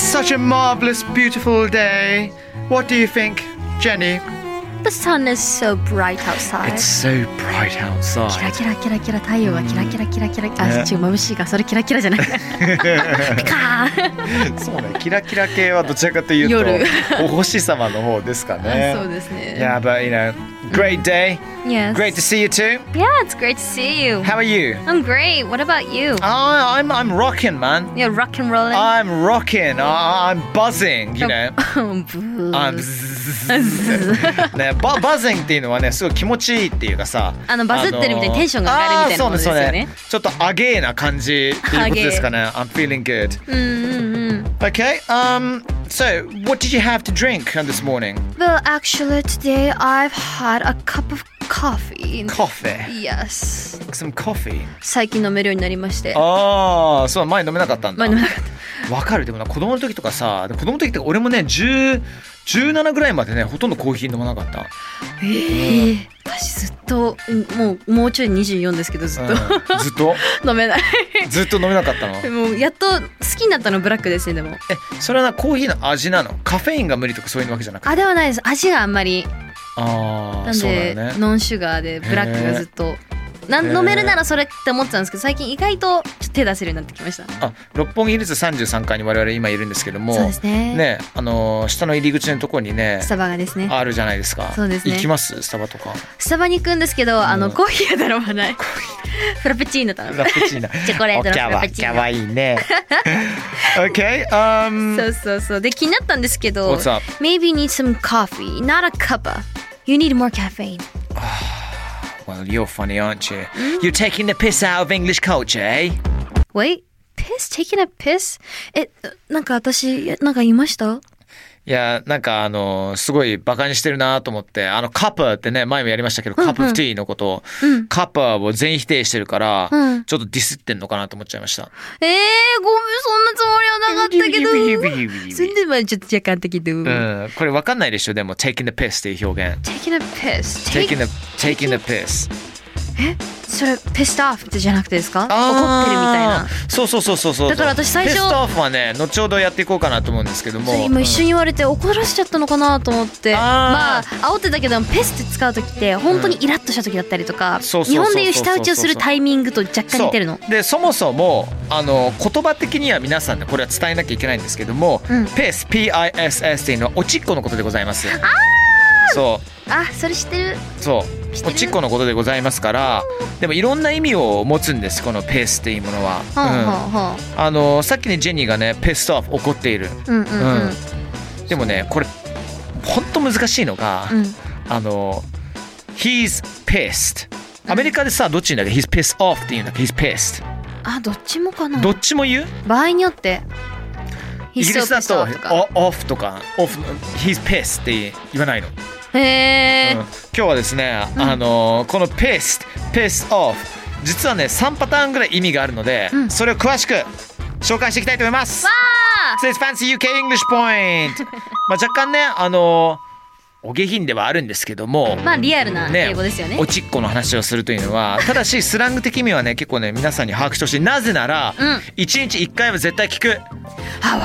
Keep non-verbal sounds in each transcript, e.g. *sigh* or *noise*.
It's such a marvelous, beautiful day. What do you think, Jenny? The sun is so bright outside. It's so bright キラ outside. キラキラキラ太陽がキラキラキラキラあ、ね違う眩しいかそれキラキラじゃないピカーンそうね、キラキラ系はどちらかという夜とお星様の方ですかね。そうですね Yeah, but you know, Great day. Yes. Great to see you too. Yeah, it's great to see you. How are you? I'm great. What about you? Oh, I'm I'm rocking, man. You're rock and rolling. I'm rocking. I- I'm buzzing. You oh, know. *laughs* Oh, I'm *laughs* *laughs* buzz- ね、ババズンっていうのはねすごい気持ちいいっていうかさあのバズってるみたいにテンションが上がるみたいなことですよね,、あーそうねそうねちょっとアゲーな感じっていうことですかね I'm feeling good うんうんうん Okay um, so what did you have to drink this morning Well actually today I've had a cup of coffee Coffee Yes some coffee 最近飲めるようになりましてああそう前飲めなかったんだ前飲めなかっわかるでもな子供の時とかさ子供の時って俺もね10 17ぐらいまでねほとんどコーヒー飲まなかった、たええ私ずっとうんもうもうちょい24ですけどずっと、うん。ずっと？*laughs* 飲めない。ずっと飲めなかったの？でもやっと好きになったのブラックですねでも。えそれはなコーヒーの味なの？カフェインが無理とかそういうわけじゃなくて？あではないです。味があんまり。ああなんで、そうだよね。ノンシュガーでブラックがずっとな飲めるならそれって思ってたんですけど最近意外とちょっと手出せるようになってきました。あ六本木ヒルズ33階に我々今いるんですけどもそうですね。ねあのー下の入り口のところにねスタバがですね。あるじゃないですか。そうですね。行きます？スタバとか。スタバに行くんですけどあうん。のコーヒーは頼まない。フラペチーノ頼む。ラペチーナ *laughs* チョコレートのフラペチーノ。キャワいいね。*laughs* OK um そうそうそう。で気になったんですけど What's up? Maybe you need some coffee. Not a cuppa. You need more caffeine Well you're funny aren't you? You're taking the piss out of English culture eh? Wait piss? Taking a piss? えなんか私なんか言いましたいやなんかあのーすごいバカにしてるなと思ってあのカッパーってね前もやりましたけど、カップティーのことを、うんカッパーを全否定してるから、うんちょっとディスってんのかなと思っちゃいましたえー、ごめんそんなつもったけどそんでまあちょっと若干的で、うん、これわかんないでしょでも taking the piss っていう表現 Taking the piss taking the taking the piss それ pissed off ってじゃなくてですか？怒ってるみたいな。あーそうそうそうそうそう。だから私最初 pissed off はね後ほどやっていこうかなと思うんですけども。今一緒に言われて怒らせちゃったのかなと思って。あー。まあ煽ってたけどペスって使う時って本当にイラッとした時だったりとか、日本でいう舌打ちをするタイミングと若干似てるの。でそもそもあの言葉的には皆さんねこれは伝えなきゃいけないんですけども、うん。piss PISS っていうのはおちっこのことでございますそう。あそれ知ってる？そう。知ってる？おちっこのことでございますからでもいろんな意味を持つんですこのペースっていうものは、あのさっきねジェニーがねペストオフ怒っている、ううんうん。うん。でもねこれほんと難しいのが、うん。あの He's pissed アメリカでさどっち言うんだっけ？He's pissed off って言うんだっけ？He's pissed あどっちもかな。どっちも言う？場合によって。イギリスだと so pissed off とかオフとかオフ He's pissed って言わないの、へえ、うん。今日はですね、あのこの pissed pissed off 実はね3パターンぐらい意味があるので、うん。それを詳しく紹介していきたいと思います。Today's Fancy UK English Point. *laughs* まあ若干ねあのお下品ではあるんですけども、まあリアルなね英語ですよね。おちっこの話をするというのは *laughs* ただしスラング的にはね結構ね皆さんに把握してほしい。なぜなら、うん。1日1回は絶対聞く。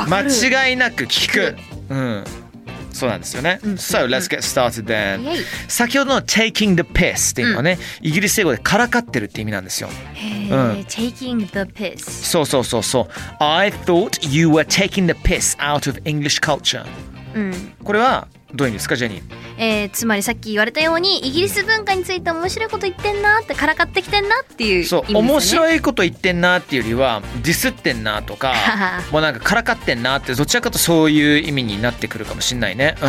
間る。違いなく。聞く。うん。そうなんですよね。うん So let's get started then. 先ほどの taking the piss っていうのはね、イギリス英語でからかってるって意味なんですよ。へうんー taking the piss そうそうそうそう。I thought you were taking the piss out of English culture. うんこれはどういう意味ですか、ジェニー？えーつまりさっき言われたようにイギリス文化について面白いこと言ってんなってからかってきてんなっていう意味ですそう、面い白いこと言ってんなっていうよりは、ディスってんなとか、もうなんかからかってんなって、どちらかとそういう意味になってくるかもしれないね。う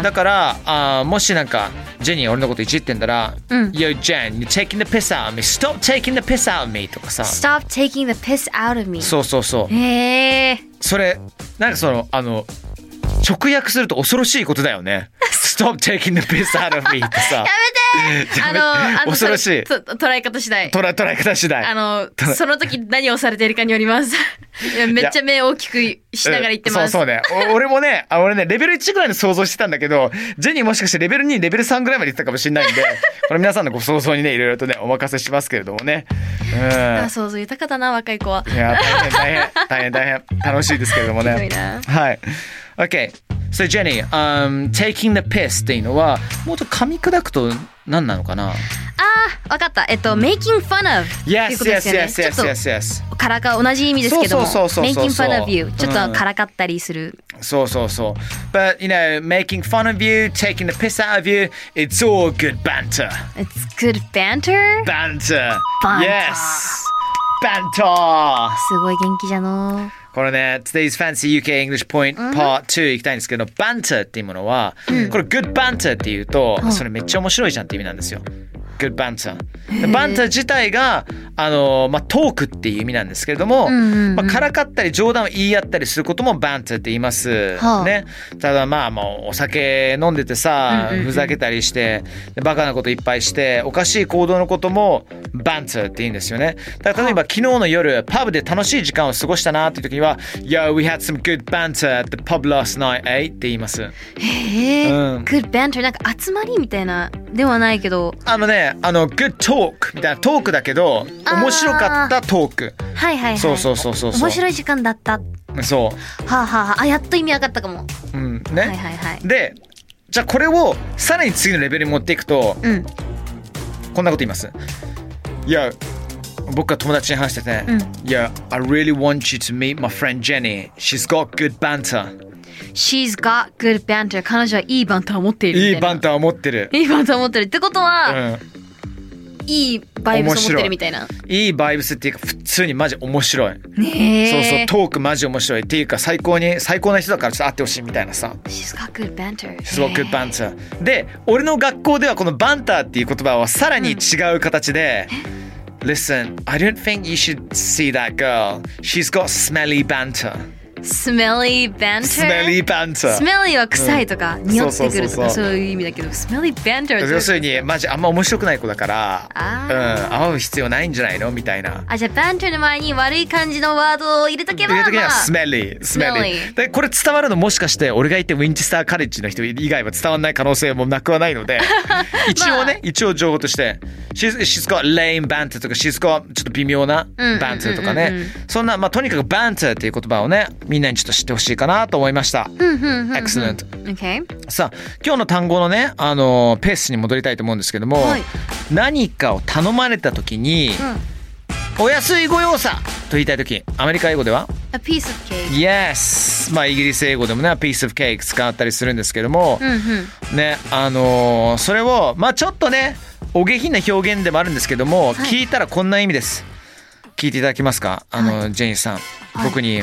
ん。だからあーもしなんかジェニー俺のこといじってんだら「うん。Yo Jen you're taking the piss out of me. Stop taking the piss out of me」とかさ。Stop taking the piss out of me そうそうそう。へえそれなんかそのあの直訳すると恐ろしいことだよね。Stop taking the piss out of me ってさ。やめて。あのあの恐ろしい。捉え方次第。捉え捉え方次第。あのその時何をされているかによります。いや。めっちゃ目大きくしながら言ってます、うんそうそうね。お俺もねあ俺ねレベル1ぐらいの想像してたんだけどジェニーもしかしてレベル2レベル3ぐらいまで言ってたかもしれないんで *laughs* これ皆さんのご想像にねいろいろとねお任せしますけれどもね。うん。あ想像豊かだな若い子は。いや大変大変大変大変。楽しいですけれどもね。はい。OK。So Jenny、um, taking the piss っていうのはもっと噛み砕くと何なのかなあーわかったえっと making fun of っていう ?Yes, ことです yes, よね yes, yes, と yes, yes. からか同じ意味ですけどもそうそうそうそう making そう fun of you ちょっうんとからかったりする、そうそうそう。But, you know, making fun of you, taking the piss out of you, it's all good banter. It's good banter Banter. Banter. Yes. Banter. すごい元気じゃのこれね、Today's Fancy UK English Point Part 2行きたいんですけど、banter っていうものは、これ good banter っていうと、それめっちゃ面白いじゃんって意味なんですよ。Good banter。*laughs* で banter 自体が、あの、まあ、トークっていう意味なんですけれども、まあ、からかったり冗談を言い合ったりすることも banter って言います。はあね。ただまあ、もうお酒飲んでてさ、ふざけたりして、でバカなこといっぱいして、おかしい行動のことも banter って言うんですよね。だから例えば昨日の夜、パブで楽しい時間を過ごしたなっていう時には、Yo, we had some good banter at the pub last night, eh? って言います。へえ、うん good banter なんか集まりみたいなではないけどあのね、あの、good talk みたいなトークだけど、面白かったトーク。はいはいはいそうそうそうそう。面白い時間だったはそあ、はあはあ、あやっと意味わかったかもう。うん。ね。はいはいはいで、じゃあこれをさらに次のレベルに持っていくと、うんこんなこと言います。いや、僕が友達に話してて、うんいや、I really want you to meet my friend Jenny. She's got good banter. She's got good banter 彼女はいいバンターを持っているいいバンタターを持ってる。いいバンターを持ってるってことは、うん。いいバイブスを持ってるみたいないいバイブスっていうか普通にマジ面白い。ねえそうそう、トークマジ面白い。っていうか最高に、最高な人だからちょっと会ってほしいみたいなさ。She's got good banter すごく good banter。で、俺の学校ではこのバンターっていう言葉はさらに違う形で、Listen, I don't think you should see that girl. She's got smelly banter. Smelly banter? Smelly banter. smelly は臭いとか、匂ってくるとか。そういう意味だけど smelly banter はどういう要するに、マジあんま面白くない子だから、あうん、ー会う必要ないんじゃないの？みたいな。あじゃあ banter の前に悪い感じのワードを入れとけばという時にはまあ。smelly, smelly. で、これ伝わるのもしかして、俺が言ってウィンチスターカレッジの人以外は伝わらない可能性もなくはないので、*laughs* 一応ね、一応情報として、she's, she's got lame banter とか、she's got ちょっと微妙なうんうんうんうん。banter とかね、そんな、まあ、とにかく banter っていう言葉をね、みんなにちょっと知ってほしいかなと思いました。うんうんうんうん。Excellent。Okay さあ、今日の単語のね、あのペースに戻りたいと思うんですけども、はい。何かを頼まれた時に、お安いご用さと言いたい時、アメリカ英語では？A piece of cake Yes! まあイギリス英語でもね、piece of cake 使ったりするんですけども、うんうん。ね、あのーそれを、まあちょっとね、お下品な表現でもあるんですけども、はい。聞いたらこんな意味です。聞いていただけますか？あの、ジェニーさん、僕に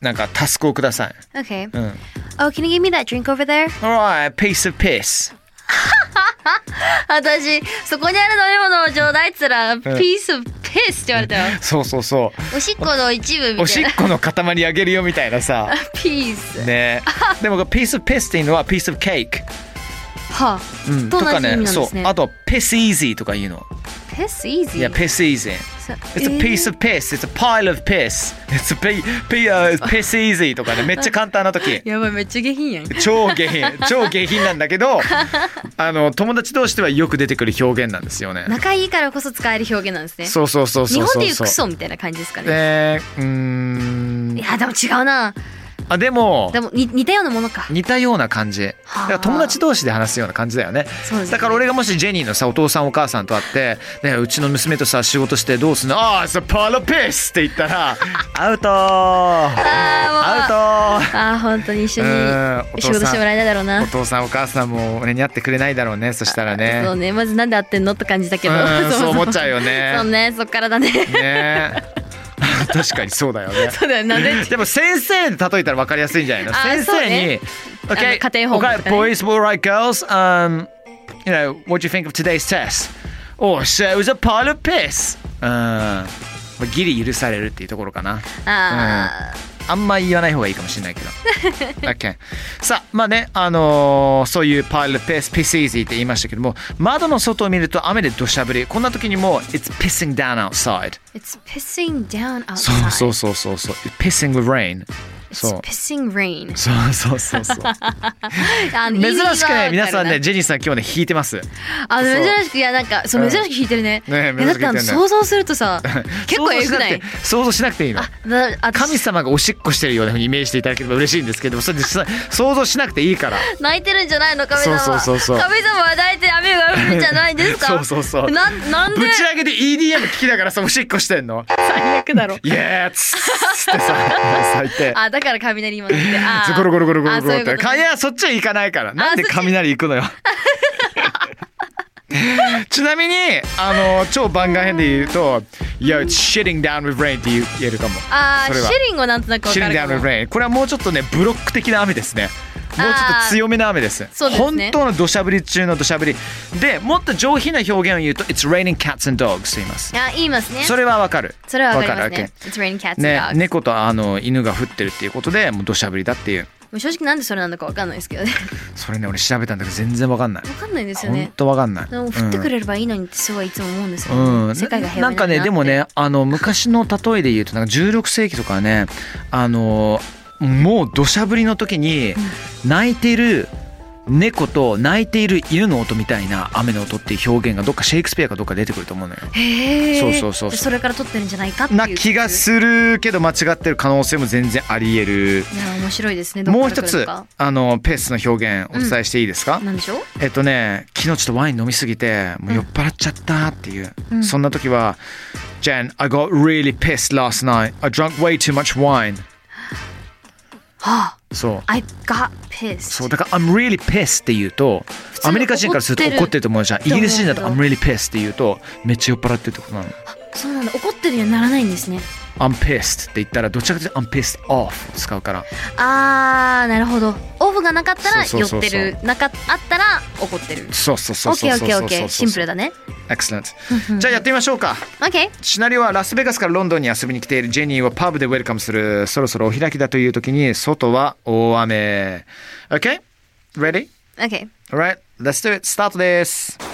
なんかタスクをください。Okay うん。Oh can you give me that drink over there? Alright, piece of piss. *laughs* 私そこにある飲み物をちょうだいっつったら piece of piss って言われたよそうそうそう。おしっこの一部みたいなおしっこの塊あげるよみたいなさ。ピースね。でも、piece of piss っていうのは piece of cake。はあ、うん、と同じ意味なんですねそう。あと、piss easy とか言うの。Piss easy いや、piss easy。そ It's a piece of piss. It's a pile of piss. It's a p p uh, piss easy とかね、*laughs* めっちゃ簡単な時。やばいめっちゃ下品やん超下品、*laughs* 超下品なんだけど、あの友達同士ではよく出てくる表現なんですよね。仲いいからこそ使える表現なんですねそうそうそうそうそう。日本でいうクソみたいな感じですかねで、うーんい。やでも違うなあでも。でもに似たようなものか。似たような感じ。だから友達同士で話すような感じだよね。そうですね。だから俺がもしジェニーのさお父さんお母さんと会って、ね、うちの娘とさ仕事してどうすんの？ああ、it's a pile of piss って言ったら *laughs* アウトアウトあー本当に一緒にうん。お父さん仕事してもらえないだろうな。お父さんお母さんも俺に会ってくれないだろうねそしたらね。そうね。まずなんで会ってんの？って感じだけど。うん *laughs* もそう思っちゃうよね。そうねそっからだね。ね確かにそうだよねそうだよなんででも先生で例えたら分かりやすいんじゃないのあ先生に、ね Okay, 家庭訪問とか okay, ね boys, all right, girls, um, you know, what do you think of today's test? Oh, so it was a pile of piss. うん、まあギリ許されるっていうところかな。ああんま言わない方がいいかもしれないけど。*laughs* okay. さあ、まあね、あのーそういう pile of piss, piss easy って言いましたけども、窓の外を見ると雨で土砂降り。こんな時にも、it's pissing down outside. It's pissing down そう outside そうそうそうそう。pissing with rain. そう。pissing rain そうそうそうそう。*laughs* 珍しくね、皆さんね、ジェニーさん今日ね、弾いてます。あ珍しくいやなんかそううん珍しく弾いてるねね珍しく想像するとさ結構えぐない？想像しなくていいの。神様がおしっこしてるようなふうにイメージしていただければ嬉しいんですけどそれでさ想像しなくていいから。泣いてるんじゃないの神様は。そうそうそうそう。神様は泣いて雨が降るんじゃないですか？そうそうそう。なんなんで？ぶち上げで EDM 聞きながらさおしっこしてんの。最悪だろ。イエーっつってさ咲いてあだから雷今鳴って。あー。ゴロゴロゴロゴロゴロって。いやそっちは行かないから。なんで雷行くのよ *laughs* ちなみにあの超番外編で言うと「Yo, it's shitting down with rain」って言う言えるかも。あーそれは。シェリンゴなんとなくわか Shitting る down か with も rain これはもうちょっとねブロック的な雨ですね。もうちょっと強めな雨です。そうですね。本当の土砂降り中の土砂降り。でもっと上品な表現を言うと「It's raining cats and dogs」と言います。あ言いますね。それはわかる。それはわかる。ね猫とあの犬が降ってるっていうことでもう土砂降りだっていう。もう正直なんでそれなのかわかんないですけどね。それね俺調べたんだけど全然わかんない。わかんないですよ本ね当わかんない。でも降ってくれればいいのにってすごいいつも思うんですよね、うん、世界が平和なんかねでもねあの昔の例えで言うとなんか16世紀とかはねあのもう土砂降りの時に泣いている猫と泣いている犬の音みたいな雨の音っていう表現がどっかシェイクスピアかどっか出てくると思うのよ。へえ。そうそうそうそれから撮ってるんじゃないかっていうな気がするけど間違ってる可能性も全然ありえる。いや面白いですね。もう一つあのペースの表現お伝えしていいですか、なんでしょう？えっとね昨日ちょっとワイン飲みすぎてもう酔っ払っちゃったっていう、そんな時は「Jen I got really pissed last night. I drank way too much wine. *gasps* はあ」そう。I got pissed. そう。だから「I'm really pissed」って言うと通アメリカ人からすると怒ってる。と思うじゃんイギリス人だと「と思 I'm う really pissed」って言うとめっちゃ酔っ払ってるってことなのそうなんだ怒ってるにはならないんですね「I'm pissed」って言ったらどちらかというと「I'm pissed off」を使うから。あーなるほど。オフがなかったらそうそうそうそう。酔ってるなかあったら怒ってる。そうそうそうオッケーオッケーオッケー。そうそうそうシンプルだね。Excellent じゃあやってみましょうか。オッケーシナリオはラスベガスからロンドンに遊びに来ているジェニーをパブでウェルカムする。そろそろお開きだという時に外は大雨。OK? Ready? オッケー Alright, let's do it. スタートです。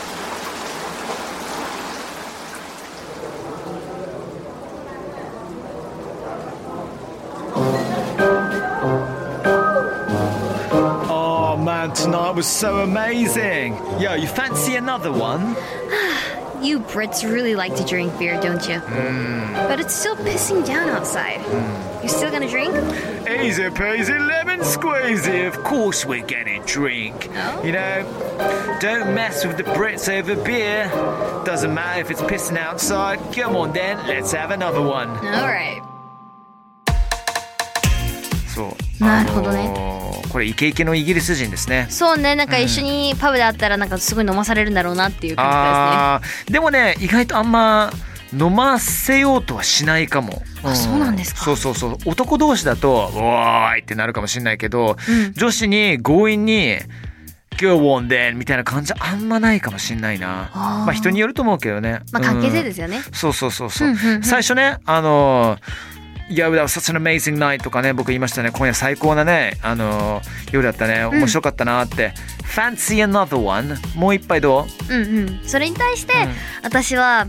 Was so amazing. Yo, you fancy another one? *sighs* You Brits really like to drink beer, don't you? Hmm. But it's still pissing down outside. Hmm. You still gonna drink? Easy peasy lemon squeezy. Of course we're gonna drink. Oh? You know, don't mess with the Brits over beer. Doesn't matter if it's pissing outside. Come on then, let's have another one. Alright. そう。なるほどねあのーこれイケイケのイギリス人ですね。そうね、なんか一緒にパブで会ったらなんかすごい飲まされるんだろうなっていう感じであーでもね意外とあんま飲ませようとはしないかも。あそうなんですかそうそうそう男同士だと「おーい!」ってなるかもしれないけど、うん女子に強引に「Go on then」みたいな感じあんまないかもしれないな。まあ人によると思うけどね。すね。まあ関係性す。ですよね。そうそうそうそう。うんうんうん最初ねあのいや、that was such an amazing night とかね、僕言いましたね、今夜最高なね、あの夜だったね、面白かったなって。Fancy another one? もう一杯どううんうん。それに対して、私は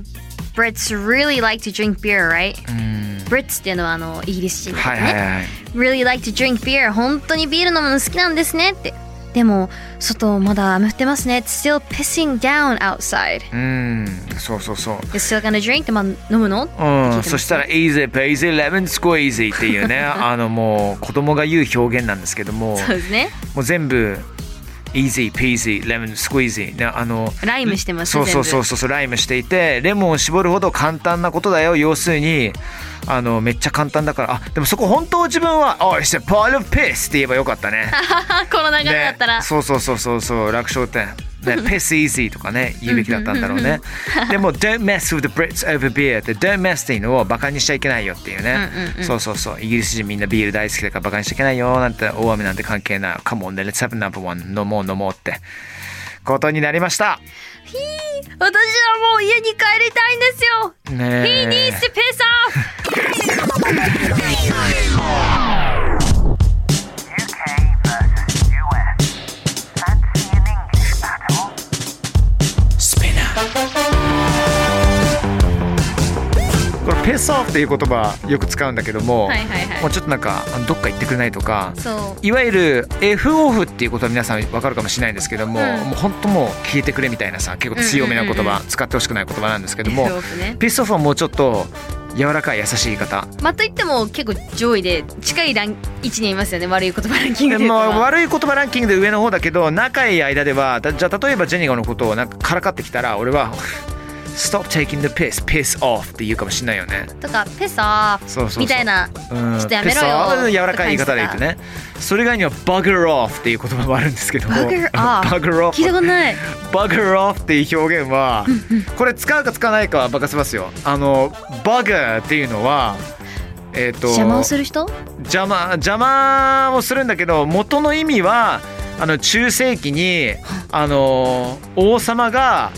Brits really like to drink beer, right? うん。Brits っていうのはあのイギリス人だかはい。はいはい。really like to drink beer 本当にビール飲むの好きなんですねってでも外まだ雨降ってますね It's still pissing down outside うんそうそうそう You're still gonna drink? でまあ飲むのうん、そしたら easy peasy lemon squeezy っていうねあのもう子供が言う表現なんですけどもそうですねもう全部 easy peasy lemon squeezy. ねあのライムしてますそうそうそう全そうライムしていてレモンを絞るほど簡単なことだよ。要するにあのめっちゃ簡単だから。あでもそこ本当自分は「おい it's a pile of piss」って言えばよかったね。部 *laughs* この流れだったら、ね、そうそうそうそうそう楽勝点ね、piss easy とかね言うべきだったんだろうね。*laughs* でも don't mess with the Brits over beer って don't mess っていうのをバカにしちゃいけないよっていうね、そうそうそう。イギリス人みんなビール大好きだからバカにしちゃいけないよなんて大雨なんて関係ない。Come on let's have number one. 飲もう飲もうって。ことになりました。私はもう家に帰りたいんですよ。ね He needs to piss off *laughs* これ piss off っていう言葉よく使うんだけども、はいはいはい。もうちょっとなんかどっか行ってくれないとかそう。いわゆる F オフっていうことは皆さん分かるかもしれないんですけども、うん。もう本当もう消えてくれみたいなさ結構強めな言葉、うんうんうん。使ってほしくない言葉なんですけどもね。ピスオフはもうちょっと柔らかい優しい方。まあといっても結構上位で近いラン位置にいますよね悪い言葉ランキングでも悪い言葉ランキングで上の方だけど仲いい間ではだじゃあ例えばジェニガのことをなんかからかってきたら俺は Stop taking the piss, piss off って言うかもしれないよね。とかピスオフそうそうそう。みたいなうんちょっとやめろ piss よ off 柔らかい言い方で言うとね。それ以外には bugger off っていう言葉もあるんですけども。Bugger off off 聞いたことない。Bugger off っていう表現はこれ使うか使わないかは任せますよ。あの bugger っていうのはえっ、と邪魔をする人？邪魔邪魔をするんだけど元の意味はあの中世紀にあの王様が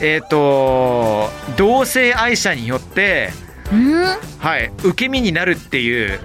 えっ、と同性愛者によってうん？はい受け身になるっていう、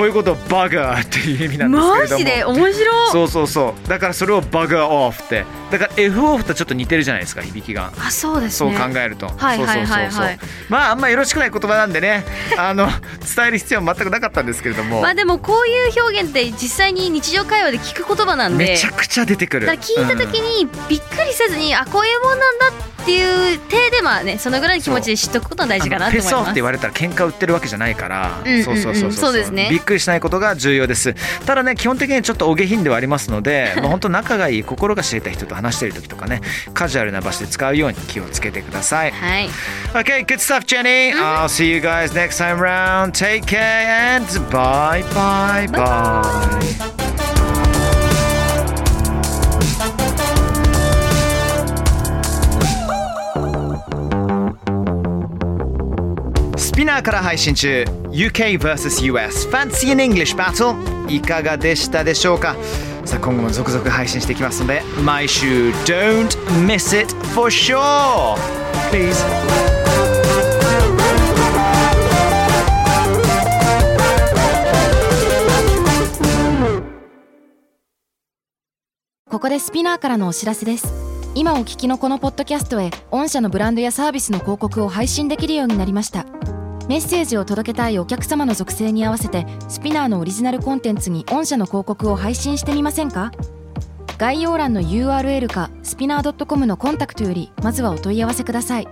こういうことをバガーっていう意味なんですけれども。マジで面白い。そうそうそう。だからそれをバガーオフって。だから F オフとちょっと似てるじゃないですか響きが。あそうですそうね考えると、はいはいはいはい。まああんまよろしくない言葉なんでね *laughs* あの伝える必要は全くなかったんですけれども、まあでもこういう表現って実際に日常会話で聞く言葉なんで。めちゃくちゃ出てくる。だから聞いた時にびっくりせずに、あこういうもんなんだっていう体でまあねそのぐらいの気持ちで知っとくことが大事かなと思います。ペソって言われたら喧嘩売ってるわけじゃないから、うんうんうんそうそうそうそうですね。びっくりしないことが重要です。ただね基本的にちょっとお下品ではありますので *laughs* まあ本当仲がいい心が知れた人と話している時とかねカジュアルな場所で使うように気をつけてください。はい。Okay, good stuff, Jenny. I'll see you guys next time round. Take care and bye bye bye. ピナーから配信中。UK vs.US Fancy in English Battle いかがでしたでしょうか？さあ今後も続々配信していきますので毎週 Don't miss it for sure Please ここでスピナーからのお知らせです。今お聞きのこのポッドキャストへ御社のブランドやサービスの広告を配信できるようになりました。メッセージを届けたいお客様の属性に合わせてスピナーのオリジナルコンテンツに御社の広告を配信してみませんか？概要欄の URL かスピナー .com のコンタクトよりまずはお問い合わせください。